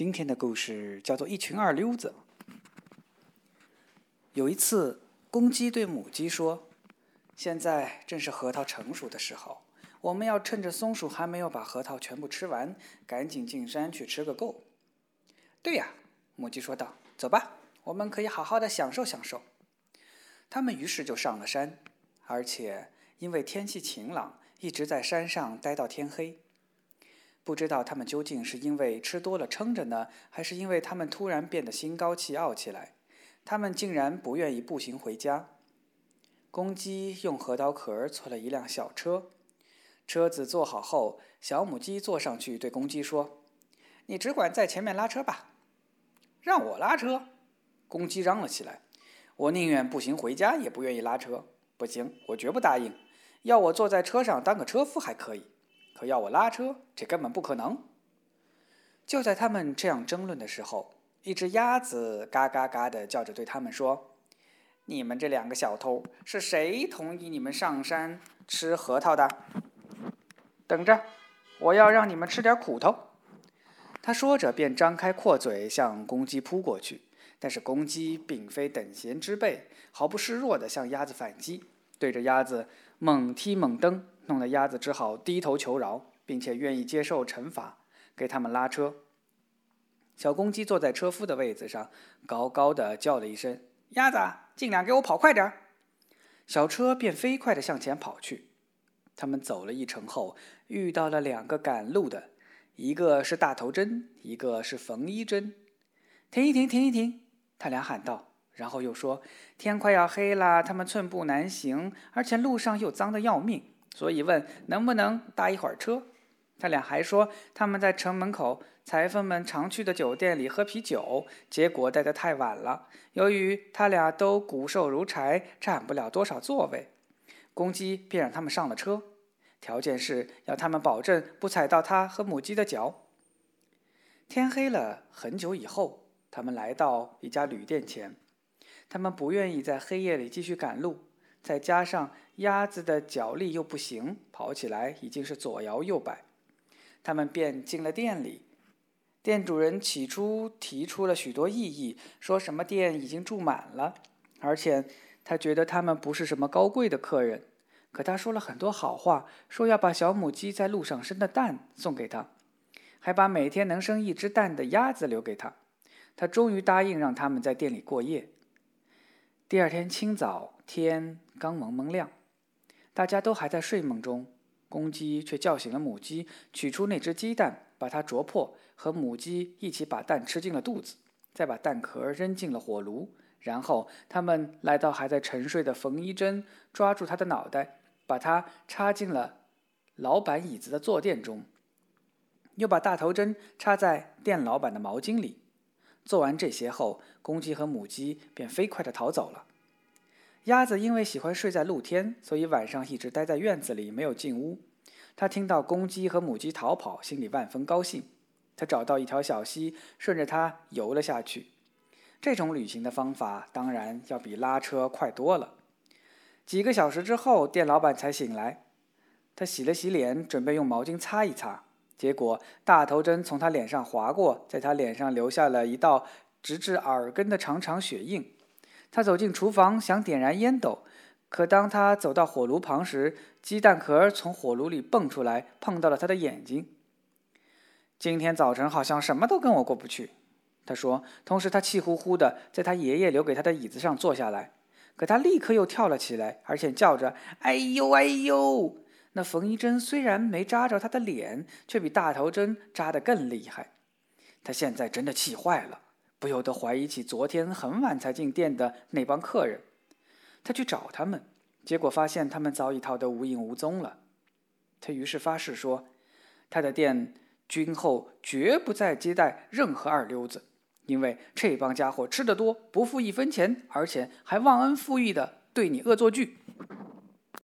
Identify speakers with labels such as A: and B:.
A: 今天的故事叫做《一群二流子》。有一次，公鸡对母鸡说：“现在正是核桃成熟的时候，我们要趁着松鼠还没有把核桃全部吃完，赶紧进山去吃个够。”“对呀。”母鸡说道，“走吧，我们可以好好的享受享受。”他们于是就上了山，而且因为天气晴朗，一直在山上待到天黑。不知道他们究竟是因为吃多了撑着呢，还是因为他们突然变得心高气傲起来，他们竟然不愿意步行回家。公鸡用核桃壳儿做了一辆小车，车子坐好后，小母鸡坐上去对公鸡说：“你只管在前面拉车吧。”“让我拉车！”公鸡嚷了起来，“我宁愿步行回家，也不愿意拉车。不行，我绝不答应。要我坐在车上当个车夫还可以。”可要我拉车，这根本不可能。就在他们这样争论的时候，一只鸭子嘎嘎嘎的叫着对他们说：“你们这两个小偷，是谁同意你们上山吃核桃的？等着，我要让你们吃点苦头。”他说着便张开阔嘴向公鸡扑过去，但是公鸡并非等闲之辈，毫不示弱的向鸭子反击，对着鸭子猛踢猛蹬。弄得鸭子只好低头求饶，并且愿意接受惩罚，给他们拉车。小公鸡坐在车夫的位子上，高高的叫了一声：“鸭子，尽量给我跑快点！”小车便飞快地向前跑去。他们走了一程后，遇到了两个赶路的，一个是大头针，一个是缝衣针。停一停，停一停！他俩喊道，然后又说：“天快要黑了，他们寸步难行，而且路上又脏得要命。”所以问能不能搭一会儿车？他俩还说他们在城门口裁缝们常去的酒店里喝啤酒，结果待得太晚了。由于他俩都骨瘦如柴，占不了多少座位，公鸡便让他们上了车，条件是要他们保证不踩到他和母鸡的脚。天黑了很久以后，他们来到一家旅店前，他们不愿意在黑夜里继续赶路。再加上鸭子的脚力又不行，跑起来已经是左摇右摆。他们便进了店里。店主人起初提出了许多异议，说什么店已经住满了，而且他觉得他们不是什么高贵的客人。可他说了很多好话，说要把小母鸡在路上生的蛋送给他，还把每天能生一只蛋的鸭子留给他。他终于答应让他们在店里过夜。第二天清早，天刚蒙蒙亮，大家都还在睡梦中，公鸡却叫醒了母鸡，取出那只鸡蛋，把它啄破，和母鸡一起把蛋吃进了肚子，再把蛋壳扔进了火炉。然后他们来到还在沉睡的缝衣针，抓住他的脑袋，把它插进了老板椅子的坐垫中，又把大头针插在店老板的毛巾里。做完这些后，公鸡和母鸡便飞快地逃走了。鸭子因为喜欢睡在露天，所以晚上一直待在院子里，没有进屋。他听到公鸡和母鸡逃跑，心里万分高兴。他找到一条小溪，顺着它游了下去。这种旅行的方法当然要比拉车快多了。几个小时之后，店老板才醒来。他洗了洗脸，准备用毛巾擦一擦。结果，大头针从他脸上划过，在他脸上留下了一道直至耳根的长长血印。他走进厨房，想点燃烟斗，可当他走到火炉旁时，鸡蛋壳从火炉里蹦出来，碰到了他的眼睛。今天早晨好像什么都跟我过不去，他说。同时，他气呼呼地在他爷爷留给他的椅子上坐下来。可他立刻又跳了起来，而且叫着：“哎呦，哎呦！”那缝衣针虽然没扎着他的脸，却比大头针扎得更厉害。他现在真的气坏了，不由得怀疑起昨天很晚才进店的那帮客人。他去找他们，结果发现他们早已逃得无影无踪了。他于是发誓说：“他的店今后绝不再接待任何二流子，因为这帮家伙吃得多，不付一分钱，而且还忘恩负义地对你恶作剧。”